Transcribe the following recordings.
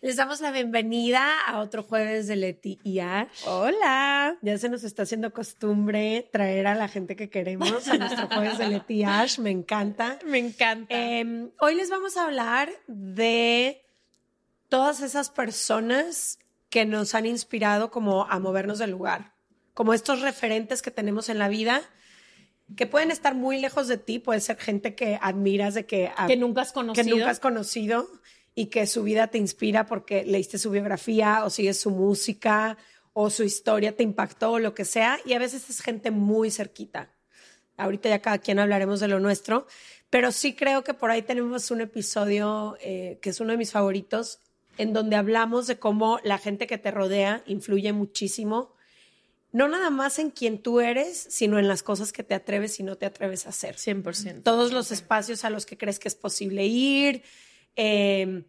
Les damos la bienvenida a otro jueves de Leti y Ash. Hola. Ya se nos está haciendo costumbre traer a la gente que queremos a nuestro jueves de Leti y Ash. Me encanta. Me encanta. Eh, hoy les vamos a hablar de todas esas personas que nos han inspirado como a movernos del lugar, como estos referentes que tenemos en la vida que pueden estar muy lejos de ti, puede ser gente que admiras de que, que nunca has conocido. que nunca has conocido y que su vida te inspira porque leíste su biografía o sigues su música o su historia te impactó o lo que sea y a veces es gente muy cerquita. Ahorita ya cada quien hablaremos de lo nuestro, pero sí creo que por ahí tenemos un episodio eh, que es uno de mis favoritos en donde hablamos de cómo la gente que te rodea influye muchísimo, no nada más en quien tú eres, sino en las cosas que te atreves y no te atreves a hacer. 100%. Todos los espacios a los que crees que es posible ir, eh,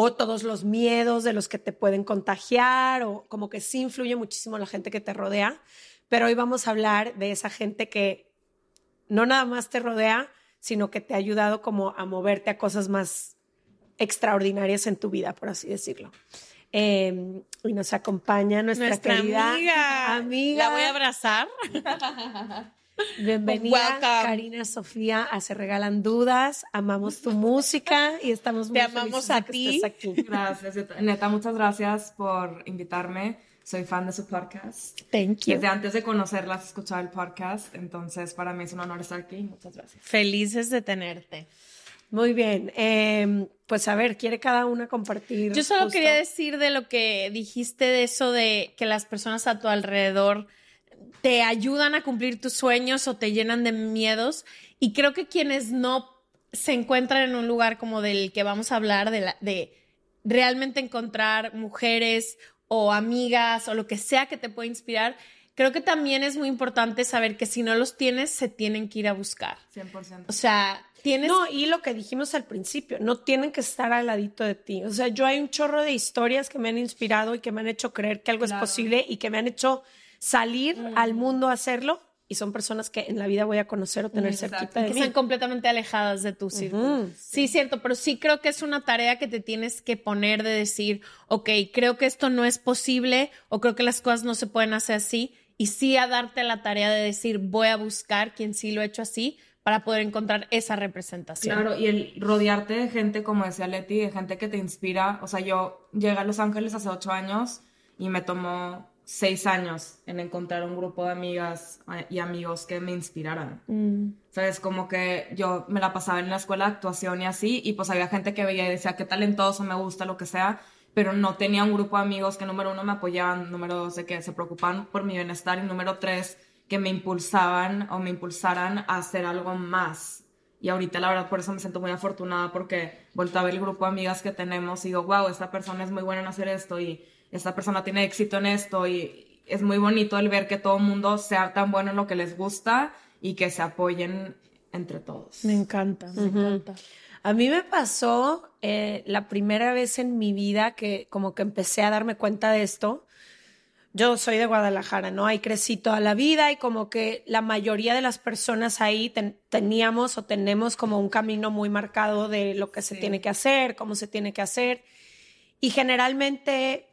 o todos los miedos de los que te pueden contagiar, o como que sí influye muchísimo la gente que te rodea. Pero hoy vamos a hablar de esa gente que no nada más te rodea, sino que te ha ayudado como a moverte a cosas más extraordinarias en tu vida, por así decirlo. Eh, y nos acompaña nuestra, Nuestra querida amiga. amiga. La voy a abrazar. Bienvenida, Welcome. Karina Sofía, a Se Regalan Dudas. Amamos tu música y estamos muy Te amamos felices de a ti. estés aquí. Gracias, neta- neta, muchas gracias por invitarme. Soy fan de su podcast. Thank you. Desde antes de conocerlas, escuchaba el podcast, entonces para mí es un honor estar aquí. Muchas gracias. Felices de tenerte. Muy bien. Eh, pues a ver, ¿quiere cada una compartir? Yo solo justo? quería decir de lo que dijiste de eso de que las personas a tu alrededor te ayudan a cumplir tus sueños o te llenan de miedos. Y creo que quienes no se encuentran en un lugar como del que vamos a hablar, de, la- de realmente encontrar mujeres o amigas o lo que sea que te pueda inspirar, creo que también es muy importante saber que si no los tienes, se tienen que ir a buscar. 100%. O sea, tienes... No, y lo que dijimos al principio, no tienen que estar al ladito de ti. O sea, yo hay un chorro de historias que me han inspirado y que me han hecho creer que algo Claro. es posible y que me han hecho salir al mundo a hacerlo. Y son personas que en la vida voy a conocer o tener Exacto. cerquita de que mí. están completamente alejadas de tu círculo. Sí, cierto, pero sí creo que es una tarea que te tienes que poner de decir, ok, creo que esto no es posible o creo que las cosas no se pueden hacer así y sí a darte la tarea de decir, voy a buscar quien sí lo ha hecho así para poder encontrar esa representación. Claro, y el rodearte de gente, como decía Leti, de gente que te inspira. O sea, yo llegué a Los Ángeles hace ocho años y me tomó seis años en encontrar un grupo de amigas y amigos que me inspiraran. Mm, ¿Sabes? Como que yo me la pasaba en la escuela de actuación y así, y pues había gente que veía y decía, qué talentoso, me gusta, lo que sea, pero no tenía un grupo de amigos que número uno me apoyaban, número dos de que se preocupaban por mi bienestar y número tres que me impulsaban o me impulsaran a hacer algo más. Y ahorita la verdad por eso me siento muy afortunada porque vuelto a ver el grupo de amigas que tenemos y digo, wow, esta persona es muy buena en hacer esto y esta persona tiene éxito en esto y es muy bonito el ver que todo el mundo sea tan bueno en lo que les gusta y que se apoyen entre todos. me encanta, me encanta. A mí me pasó eh, la primera vez en mi vida que como que empecé a darme cuenta de esto. Yo soy de Guadalajara, ¿no? Ahí crecí toda la vida y como que la mayoría de las personas ahí ten- teníamos o tenemos como un camino muy marcado de lo que se tiene que hacer, cómo se tiene que hacer. Y generalmente,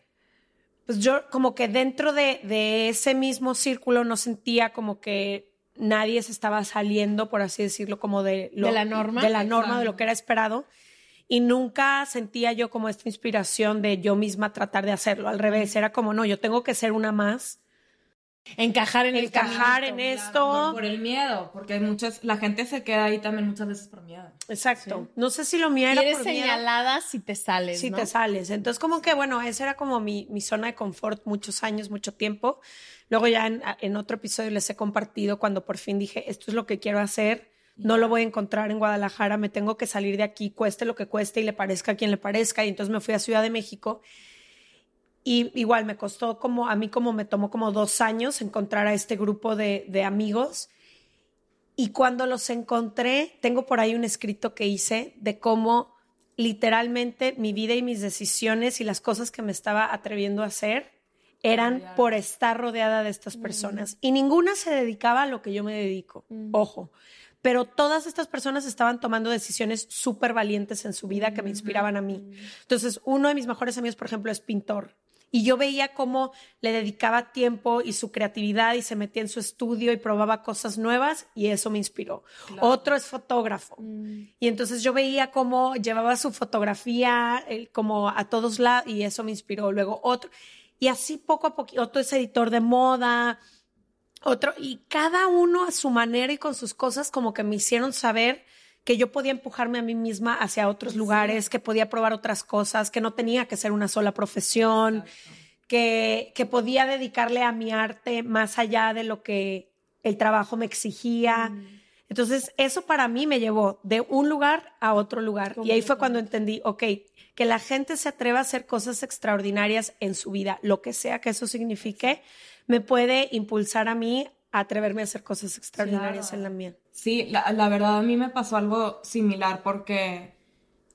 pues yo como que dentro de, de ese mismo círculo no sentía como que nadie se estaba saliendo, por así decirlo, como de, lo- ¿De la norma? De la norma, de lo que era esperado. Y nunca sentía yo como esta inspiración de yo misma tratar de hacerlo. Al revés, era como, no, yo tengo que ser una más. Encajar en el Encajar camino. en Claro, esto. por, por el miedo, porque hay muchas, la gente se queda ahí también muchas veces por miedo. Exacto. No sé si lo mío Y era eres por miedo. señalada si te sales, si ¿no? te sales. Entonces, como que, bueno, esa era como mi, mi zona de confort muchos años, mucho tiempo. Luego ya en, en otro episodio les he compartido cuando por fin dije, esto es lo que quiero hacer, no lo voy a encontrar en Guadalajara, me tengo que salir de aquí, cueste lo que cueste y le parezca a quien le parezca. Y entonces me fui a Ciudad de México. Y igual me costó como, a mí como me tomó como dos años encontrar a este grupo de, de amigos. Y cuando los encontré, tengo por ahí un escrito que hice de cómo literalmente mi vida y mis decisiones y las cosas que me estaba atreviendo a hacer eran por estar rodeada de estas personas. Y ninguna se dedicaba a lo que yo me dedico, ojo. Pero todas estas personas estaban tomando decisiones súper valientes en su vida que me inspiraban a mí. Entonces, uno de mis mejores amigos, por ejemplo, es pintor. Y yo veía cómo le dedicaba tiempo y su creatividad y se metía en su estudio y probaba cosas nuevas y eso me inspiró. Otro es fotógrafo. Y entonces yo veía cómo llevaba su fotografía como a todos lados y eso me inspiró. Luego otro. Y así poco a poco, otro es editor de moda, otro, y cada uno a su manera y con sus cosas como que me hicieron saber que yo podía empujarme a mí misma hacia otros lugares, que podía probar otras cosas, que no tenía que ser una sola profesión, que, que podía dedicarle a mi arte más allá de lo que el trabajo me exigía. Mm. Entonces, eso para mí me llevó de un lugar a otro lugar. Y ahí fue cuando entendí, ok, que la gente se atreva a hacer cosas extraordinarias en su vida, lo que sea que eso signifique, me puede impulsar a mí atreverme a hacer cosas extraordinarias en la mía. Sí, la, la, verdad a mí me pasó algo similar porque,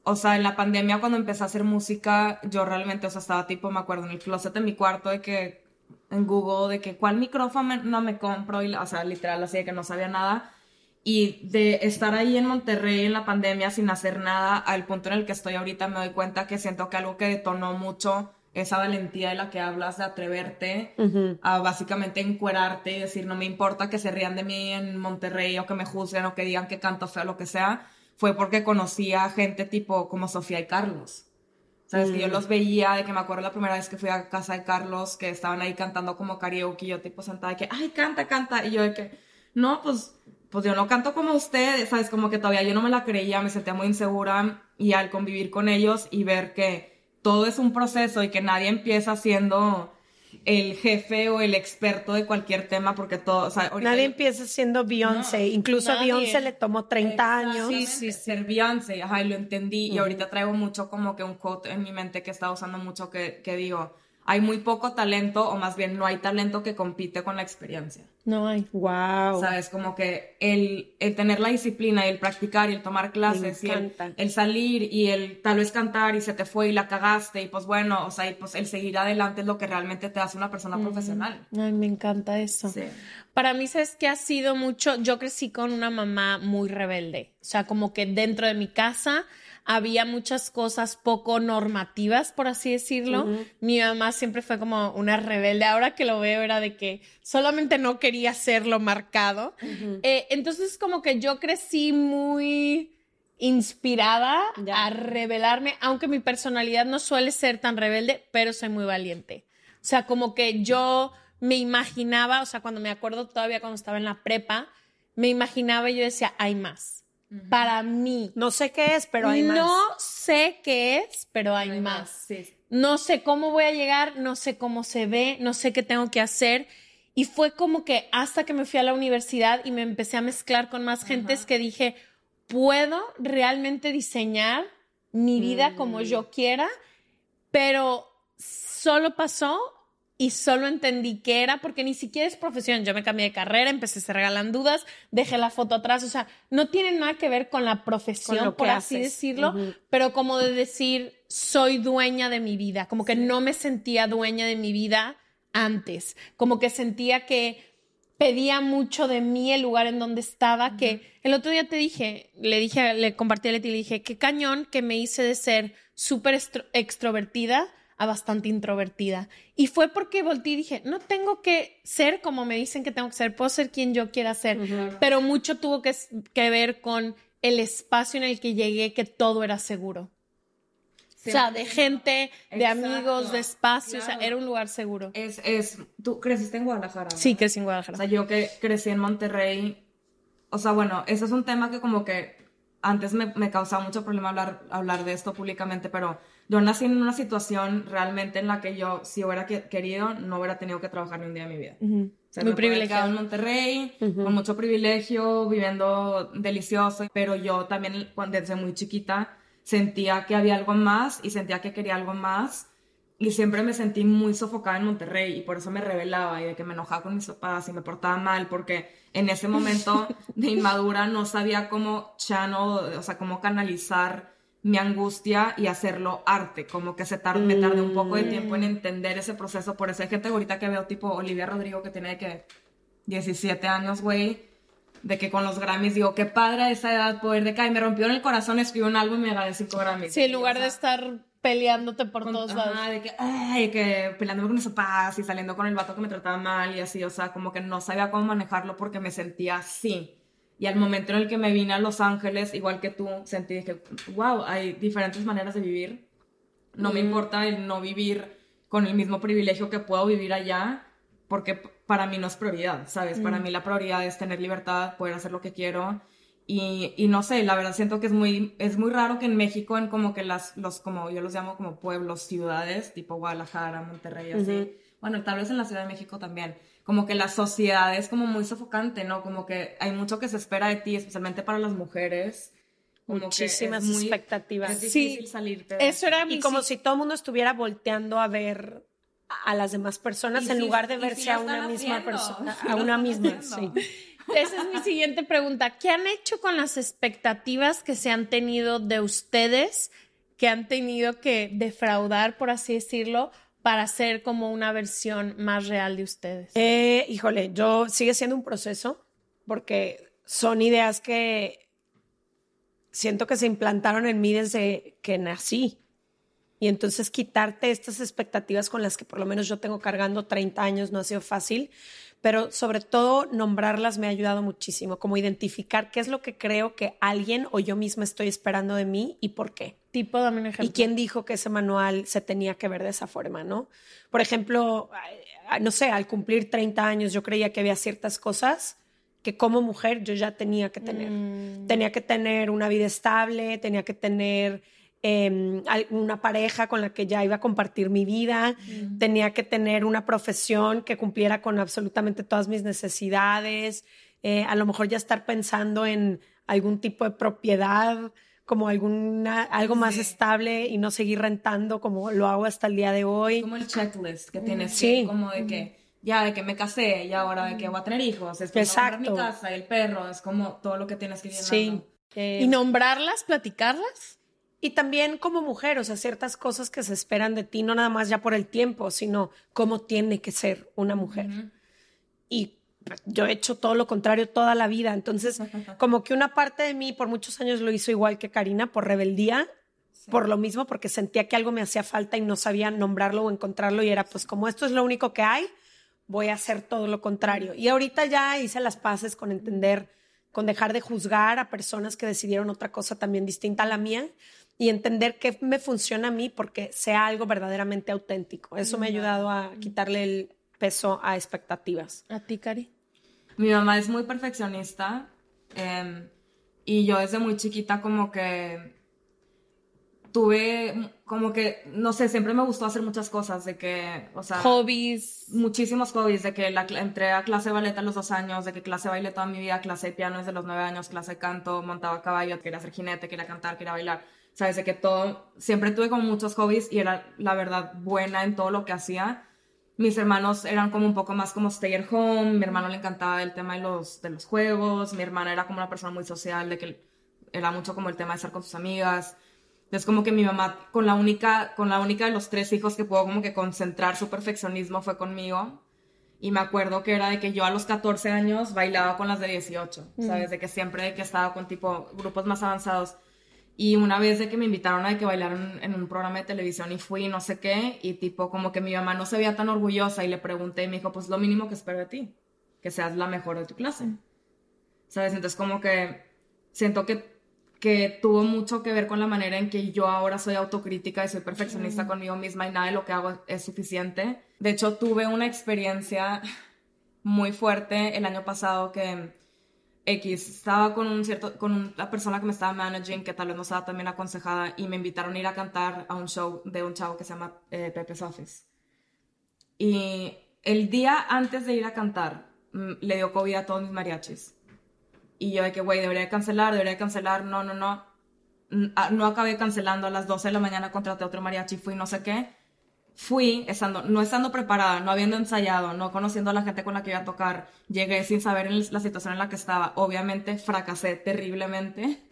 o sea, en la pandemia cuando empecé a hacer música, yo realmente, o sea, estaba tipo, me acuerdo, en el closet de mi cuarto de que, en Google, de que cuál micrófono no me compro, y, o sea, literal, así de que no sabía nada. Y de estar ahí en Monterrey en la pandemia sin hacer nada al punto en el que estoy ahorita me doy cuenta que siento que algo que detonó mucho esa valentía de la que hablas de atreverte a básicamente encuerarte y decir no me importa que se rían de mí en Monterrey o que me juzguen o que digan que canto feo lo que sea fue porque conocía gente tipo como Sofía y Carlos sabes que yo mm. los veía de que me acuerdo la primera vez que fui a casa de Carlos que estaban ahí cantando como karaoke y yo tipo sentada de que ay canta canta y yo de que no pues pues yo no canto como ustedes, ¿sabes? Como que todavía yo no me la creía, me sentía muy insegura y al convivir con ellos y ver que todo es un proceso y que nadie empieza siendo el jefe o el experto de cualquier tema porque todo, o sea, nadie empieza siendo Beyoncé, incluso a Beyoncé le tomó 30 años. Sí, sí, ser Beyoncé, ajá, y lo entendí y ahorita traigo mucho como que un quote en mi mente que está usando mucho que, que digo, hay muy poco talento, o más bien no hay talento que compite con la experiencia. No hay. Wow. Sabes, como que el, el tener la disciplina y el practicar y el tomar clases y el, salir y el tal vez cantar y se te fue y la cagaste y pues bueno, o sea, y pues el seguir adelante es lo que realmente te hace una persona profesional. Ay, me encanta eso. Sí. Para mí, ¿sabes que ha sido mucho? Yo crecí con una mamá muy rebelde. O sea, como que dentro de mi casa había muchas cosas poco normativas, por así decirlo. Mi mamá siempre fue como una rebelde. Ahora que lo veo era de que solamente no quería serlo marcado. Eh, entonces como que yo crecí muy inspirada a rebelarme, aunque mi personalidad no suele ser tan rebelde, pero soy muy valiente. O sea, como que yo me imaginaba, o sea, cuando me acuerdo todavía cuando estaba en la prepa, me imaginaba y yo decía, hay más para mí. No sé qué es, pero hay más. No sé qué es, pero hay, más. No sé cómo voy a llegar, no sé cómo se ve, no sé qué tengo que hacer. Y fue como que hasta que me fui a la universidad y me empecé a mezclar con más gentes que dije, puedo realmente diseñar mi vida como mm. yo quiera, pero solo pasó y solo entendí que era porque ni siquiera es profesión. Yo me cambié de carrera, empecé, se regalan dudas, dejé la foto atrás. O sea, no tiene nada que ver con la profesión, por así decirlo, pero como de decir, soy dueña de mi vida. Como que no me sentía dueña de mi vida antes. Como que sentía que pedía mucho de mí el lugar en donde estaba, que el otro día te dije, le dije, le compartí a Leti, le dije, qué cañón que me hice de ser súper extrovertida a bastante introvertida. Y fue porque volteé y dije, no tengo que ser como me dicen que tengo que ser, puedo ser quien yo quiera ser, pero mucho tuvo que, que, ver con el espacio en el que llegué, que todo era seguro. o sea, de gente, de amigos, de espacio, o sea, era un lugar seguro. Es, es, tú creciste en Guadalajara. Sí, crecí en Guadalajara. O sea, yo que crecí en Monterrey, o sea, bueno, ese es un tema que como que antes me, me causaba mucho problema hablar, hablar de esto públicamente, pero yo nací en una situación realmente en la que yo, si hubiera querido, no hubiera tenido que trabajar ni un día de mi vida. Muy privilegiado. en Monterrey, con mucho privilegio, viviendo delicioso, pero yo también desde muy chiquita sentía que había algo más y sentía que quería algo más y siempre me sentí muy sofocada en Monterrey y por eso me rebelaba y de que me enojaba con mis papás y me portaba mal porque en ese momento de inmadura no sabía cómo channel, o sea, cómo canalizar mi angustia y hacerlo arte, como que se tar me tardé un poco de tiempo en entender ese proceso, por eso hay gente ahorita que veo tipo Olivia Rodrigo que tiene que 17 años, güey, de que con los Grammys digo, qué padre a esa edad poder de que, me rompió en el corazón, escribió un álbum y me gané 5 Grammys. Sí, en lugar de estar peleándote por todos lados. de que, ay, que peleándome con mis papás y saliendo con el vato que me trataba mal y así, o sea, como que no sabía cómo manejarlo porque me sentía así. Y al momento en el que me vine a Los Ángeles, igual que tú, sentí que, wow, hay diferentes maneras de vivir. No me importa el no vivir con el mismo privilegio que puedo vivir allá, porque para mí no es prioridad, ¿sabes? Para mí la prioridad es tener libertad, poder hacer lo que quiero. Y, y, no sé, la verdad siento que es muy, es muy raro que en México, en como que las, los, como yo los llamo como pueblos, ciudades, tipo Guadalajara, Monterrey, así. Bueno, tal vez en la Ciudad de México también como que la sociedad es como muy sofocante, ¿no? Como que hay mucho que se espera de ti, especialmente para las mujeres. Muchísimas expectativas. Es difícil salirte. Eso era y como si todo el mundo estuviera volteando a ver a las demás personas en lugar de verse a una misma persona, a una misma, sí. Esa es mi siguiente pregunta. ¿Qué han hecho con las expectativas que se han tenido de ustedes, que han tenido que defraudar, por así decirlo, para ser como una versión más real de ustedes? Eh, híjole, yo sigue siendo un proceso porque son ideas que siento que se implantaron en mí desde que nací. Y entonces quitarte estas expectativas con las que por lo menos yo tengo cargando 30 años no ha sido fácil, pero sobre todo nombrarlas me ha ayudado muchísimo, como identificar qué es lo que creo que alguien o yo misma estoy esperando de mí y por qué. Tipo, dame un ejemplo. Y quién dijo que ese manual se tenía que ver de esa forma, ¿no? Por ejemplo, no sé, al cumplir 30 años yo creía que había ciertas cosas que como mujer yo ya tenía que tener. Mm. Tenía que tener una vida estable, tenía que tener eh, una pareja con la que ya iba a compartir mi vida, tenía que tener una profesión que cumpliera con absolutamente todas mis necesidades, eh, a lo mejor ya estar pensando en algún tipo de propiedad, como alguna, algo más estable y no seguir rentando como lo hago hasta el día de hoy. Como el checklist que tienes, sí. como de que ya de que me casé y ahora de que voy a tener hijos, es Exacto. mi casa, el perro, es como todo lo que tienes que llenar. Sí. ¿Y nombrarlas, platicarlas? Y también como mujer, o sea, ciertas cosas que se esperan de ti, no nada más ya por el tiempo, sino cómo tiene que ser una mujer. Y yo he hecho todo lo contrario toda la vida. Entonces, como que una parte de mí por muchos años lo hizo igual que Karina, por rebeldía, por lo mismo, porque sentía que algo me hacía falta y no sabía nombrarlo o encontrarlo. Y era, pues, como esto es lo único que hay, voy a hacer todo lo contrario. Y ahorita ya hice las paces con entender, con dejar de juzgar a personas que decidieron otra cosa también distinta a la mía y entender qué me funciona a mí porque sea algo verdaderamente auténtico. Eso me ha ayudado a quitarle el peso a expectativas. ¿A ti, Cari? Mi mamá es muy perfeccionista em, y yo desde muy chiquita como que tuve como que, no sé, siempre me gustó hacer muchas cosas, de que, o sea... Hobbies. Muchísimos hobbies, de que la, entré a clase de ballet a los dos años, de que clase de baile toda mi vida, clase de piano desde los nueve años, clase de canto, montaba a caballo, quería ser jinete, quería cantar, quería bailar sabes, de que todo, siempre tuve como muchos hobbies y era la verdad buena en todo lo que hacía. Mis hermanos eran como un poco más como stay at home, mi hermano le encantaba el tema de los, de los juegos, mi hermana era como una persona muy social, de que era mucho como el tema de estar con sus amigas. Es como que mi mamá, con la única, con la única de los tres hijos que pudo como que concentrar su perfeccionismo fue conmigo. Y me acuerdo que era de que yo a los 14 años bailaba con las de 18, ¿sabes? De que siempre que estaba con tipo grupos más avanzados y una vez de que me invitaron a que bailaran en un programa de televisión y fui, no sé qué, y tipo como que mi mamá no se veía tan orgullosa y le pregunté y me dijo, pues lo mínimo que espero de ti, que seas la mejor de tu clase. ¿Sabes? Entonces como que siento que, que tuvo mucho que ver con la manera en que yo ahora soy autocrítica y soy perfeccionista conmigo misma y nada de lo que hago es suficiente. De hecho, tuve una experiencia muy fuerte el año pasado que X, estaba con un cierto, con una persona que me estaba managing, que tal vez no estaba también aconsejada, y me invitaron a ir a cantar a un show de un chavo que se llama eh, Pepe's Office. Y el día antes de ir a cantar, mm, le dio COVID a todos mis mariachis. Y yo de que, güey, debería cancelar, debería cancelar, no, no, no. Ah, no acabé cancelando a las 12 de la mañana, contraté otro mariachi, fui no sé qué fui estando, no estando preparada, no habiendo ensayado, no conociendo a la gente con la que iba a tocar, llegué sin saber la situación en la que estaba. Obviamente fracasé terriblemente,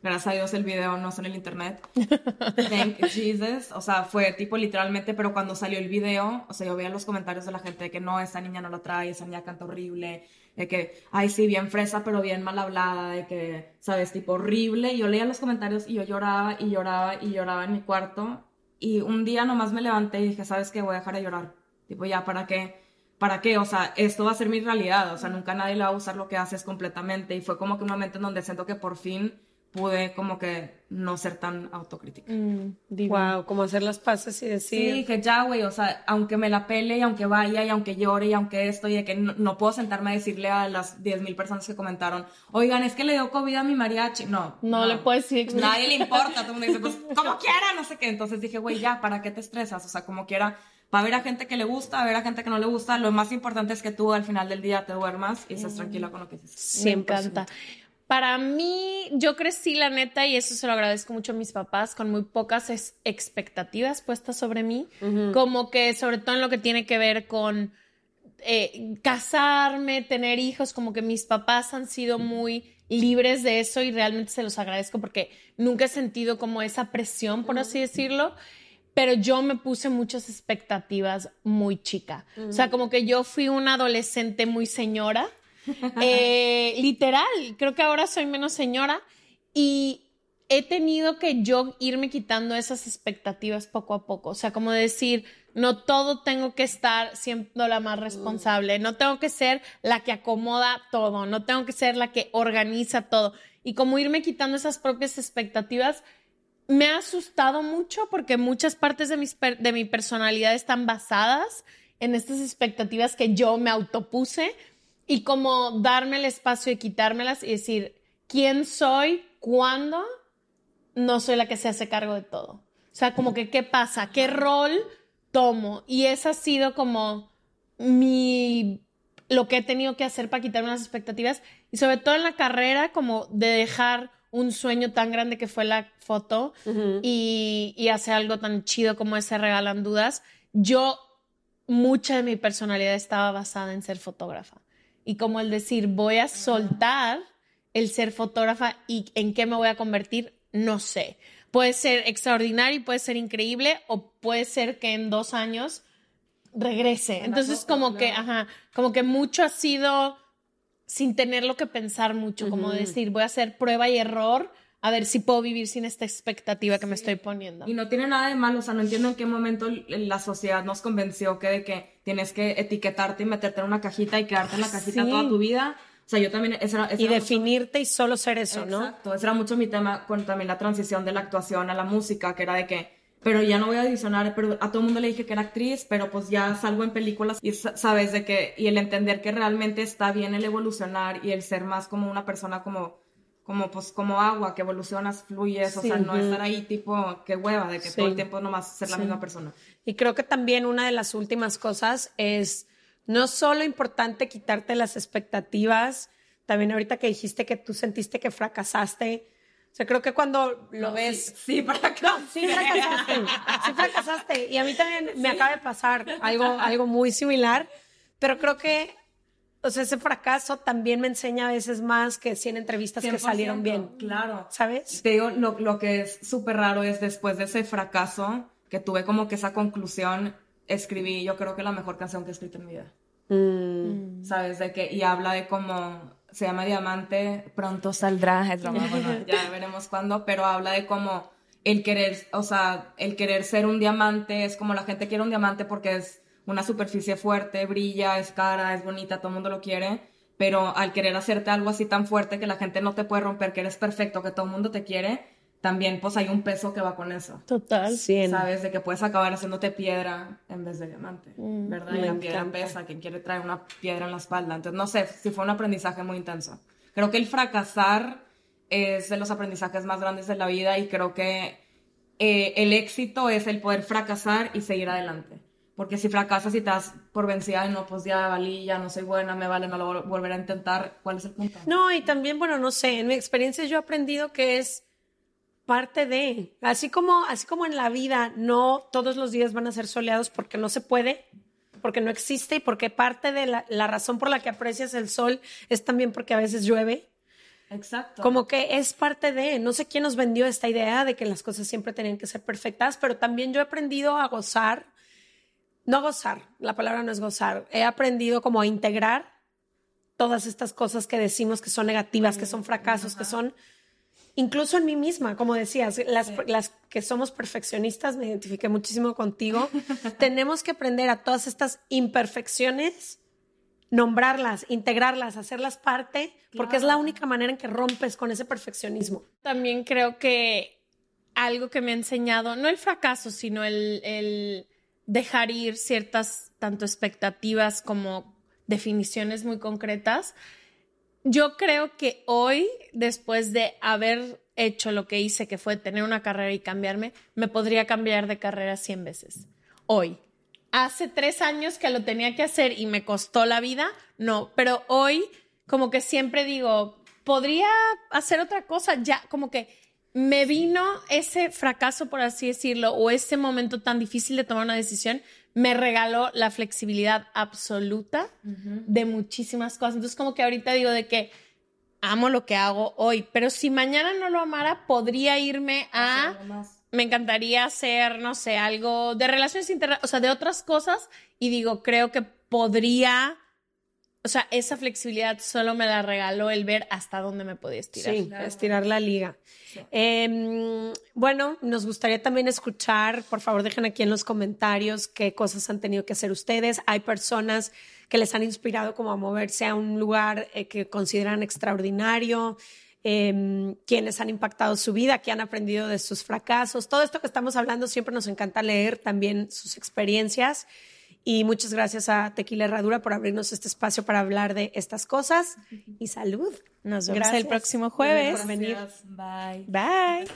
Gracias a Dios el video no está en el internet. Thank Jesus. O sea, fue tipo literalmente, pero cuando salió el video, o sea, yo veía los comentarios de la gente de que no, esta niña no lo trae, esa niña canta horrible, de que, ay, sí, bien fresa, pero bien mal hablada, de que, sabes, tipo horrible. Y yo leía los comentarios y yo lloraba y lloraba y lloraba en mi cuarto. Y un día nomás me levanté y dije, ¿sabes qué? Voy a dejar de llorar. Tipo, ya, ¿para qué? ¿Para qué? O sea, esto va a ser mi realidad. O sea, nunca nadie le va a usar lo que haces completamente. Y fue como que un momento en donde siento que por fin pude como que no ser tan autocrítica. Mm, wow, como hacer las paces y decir... Sí, que ya, güey, o sea, aunque me la pele y aunque vaya y aunque llore y aunque esto y de que no, puedo sentarme a decirle a las 10.000 personas que comentaron, oigan, es que le dio COVID a mi mariachi. No. No, le puedes decir. Nadie le importa. Todo el mundo dice, pues, como quiera, no sé qué. Entonces dije, güey, ya, ¿para qué te estresas? O sea, como quiera, va a haber a gente que le gusta, va a haber a gente que no le gusta. Lo más importante es que tú al final del día te duermas y estés tranquila con lo que dices. Siempre. Me encanta. Para mí, yo crecí, la neta, y eso se lo agradezco mucho a mis papás, con muy pocas expectativas puestas sobre mí, como que sobre todo en lo que tiene que ver con eh, casarme, tener hijos, como que mis papás han sido muy libres de eso y realmente se los agradezco porque nunca he sentido como esa presión, por así decirlo pero yo me puse muchas expectativas muy chica. O sea, como que yo fui una adolescente muy señora eh, literal, creo que ahora soy menos señora y he tenido que yo irme quitando esas expectativas poco a poco. O sea, como decir, no todo tengo que estar siendo la más responsable, no tengo que ser la que acomoda todo, no tengo que ser la que organiza todo. Y como irme quitando esas propias expectativas, me ha asustado mucho porque muchas partes de, de mi personalidad están basadas en estas expectativas que yo me autopuse y como darme el espacio y quitármelas y decir quién soy, cuándo, no soy la que se hace cargo de todo. O sea, como que qué pasa, qué rol tomo. Y esa ha sido como mi lo que he tenido que hacer para quitarme las expectativas y sobre todo en la carrera como de dejar un sueño tan grande que fue la foto y, y hacer algo tan chido como ese regalan dudas. Yo, mucha de mi personalidad estaba basada en ser fotógrafa y como el decir, voy a soltar el ser fotógrafa y en qué me voy a convertir, no sé. Puede ser extraordinario, puede ser increíble o puede ser que en dos años regrese. Entonces como que, ajá, como que mucho ha sido sin tenerlo que pensar mucho, como decir, voy a hacer prueba y error a ver si puedo vivir sin esta expectativa que me estoy poniendo. Y no tiene nada de malo, o sea, no entiendo en qué momento la sociedad nos convenció que de que tienes que etiquetarte y meterte en una cajita y quedarte en la cajita toda tu vida. O sea, yo también... y definirte y solo ser eso, ¿no? Exacto, ese era mucho mi tema con también la transición de la actuación a la música, que era de que, pero ya no voy a adicionar, pero a todo el mundo le dije que era actriz, pero pues ya salgo en películas y sabes de que, y el entender que realmente está bien el evolucionar y el ser más como una persona como como pues como agua que evolucionas, fluyes, o sea, no estar ahí tipo qué hueva de que todo el tiempo nomás ser la misma persona. Y creo que también una de las últimas cosas es no solo importante quitarte las expectativas, también ahorita que dijiste que tú sentiste que fracasaste, o sea, creo que cuando lo ves... Sí, para sí, fracasaste, sí fracasaste. Y a mí también me acaba de pasar algo, algo muy similar, pero creo que o sea, ese fracaso también me enseña a veces más que 100 entrevistas que salieron bien. Claro. ¿Sabes? Te digo, lo, lo que es súper raro es después de ese fracaso, que tuve como que esa conclusión, escribí yo creo que la mejor canción que he escrito en mi vida. Mm. ¿Sabes? De que, y habla de cómo se llama Diamante, pronto saldrá, es bueno, ya veremos cuándo, pero habla de cómo el querer, o sea, el querer ser un diamante es como la gente quiere un diamante porque es una superficie fuerte, brilla, es cara, es bonita, todo el mundo lo quiere, pero al querer hacerte algo así tan fuerte que la gente no te puede romper, que eres perfecto, que todo el mundo te quiere, también pues hay un peso que va con eso. Total. Sí. Sabes, de que puedes acabar haciéndote piedra en vez de diamante, mm, ¿verdad? Y la piedra pesa, quien quiere traer una piedra en la espalda. Entonces, no sé, si fue un aprendizaje muy intenso. Creo que el fracasar es de los aprendizajes más grandes de la vida y creo que eh, el éxito es el poder fracasar y seguir adelante. Porque si fracasas y estás por vencida y no, pues ya valí, ya no soy buena, me vale, no lo volveré a intentar, ¿cuál es el punto? No, y también, bueno, no sé, en mi experiencia yo he aprendido que es parte de, así como, así como en la vida, no todos los días van a ser soleados porque no se puede, porque no existe y porque parte de la, la razón por la que aprecias el sol es también porque a veces llueve. Exacto. Como que es parte de, no sé quién nos vendió esta idea de que las cosas siempre tenían que ser perfectas, pero también yo he aprendido a gozar, no gozar, la palabra no es gozar, he aprendido como a integrar todas estas cosas que decimos que son negativas, que son fracasos, que son incluso en mí misma, como decías, las, las que somos perfeccionistas, me identifiqué muchísimo contigo, tenemos que aprender a todas estas imperfecciones, nombrarlas, integrarlas, hacerlas parte, porque es la única manera en que rompes con ese perfeccionismo. También creo que algo que me ha enseñado, no el fracaso, sino el, el dejar ir ciertas tanto expectativas como definiciones muy concretas, yo creo que hoy, después de haber hecho lo que hice, que fue tener una carrera y cambiarme, me podría cambiar de carrera 100 veces. Hoy. Hace tres años que lo tenía que hacer y me costó la vida, no, pero hoy como que siempre digo, podría hacer otra cosa, ya como que me vino ese fracaso, por así decirlo, o ese momento tan difícil de tomar una decisión, me regaló la flexibilidad absoluta de muchísimas cosas. Entonces, como que ahorita digo de que amo lo que hago hoy, pero si mañana no lo amara, podría irme a... Me encantaría hacer, no sé, algo de relaciones internacionales, o sea, de otras cosas, y digo, creo que podría o sea, esa flexibilidad solo me la regaló el ver hasta dónde me podía estirar. Sí, estirar la liga. Em, bueno, nos gustaría también escuchar, por favor, dejen aquí en los comentarios qué cosas han tenido que hacer ustedes. Hay personas que les han inspirado como a moverse a un lugar eh, que consideran extraordinario. Em, quienes han impactado su vida, que han aprendido de sus fracasos. Todo esto que estamos hablando siempre nos encanta leer también sus experiencias. Y muchas gracias a Tequila Herradura por abrirnos este espacio para hablar de estas cosas. Y salud. Nos vemos el próximo jueves. Gracias. Bye. Bye.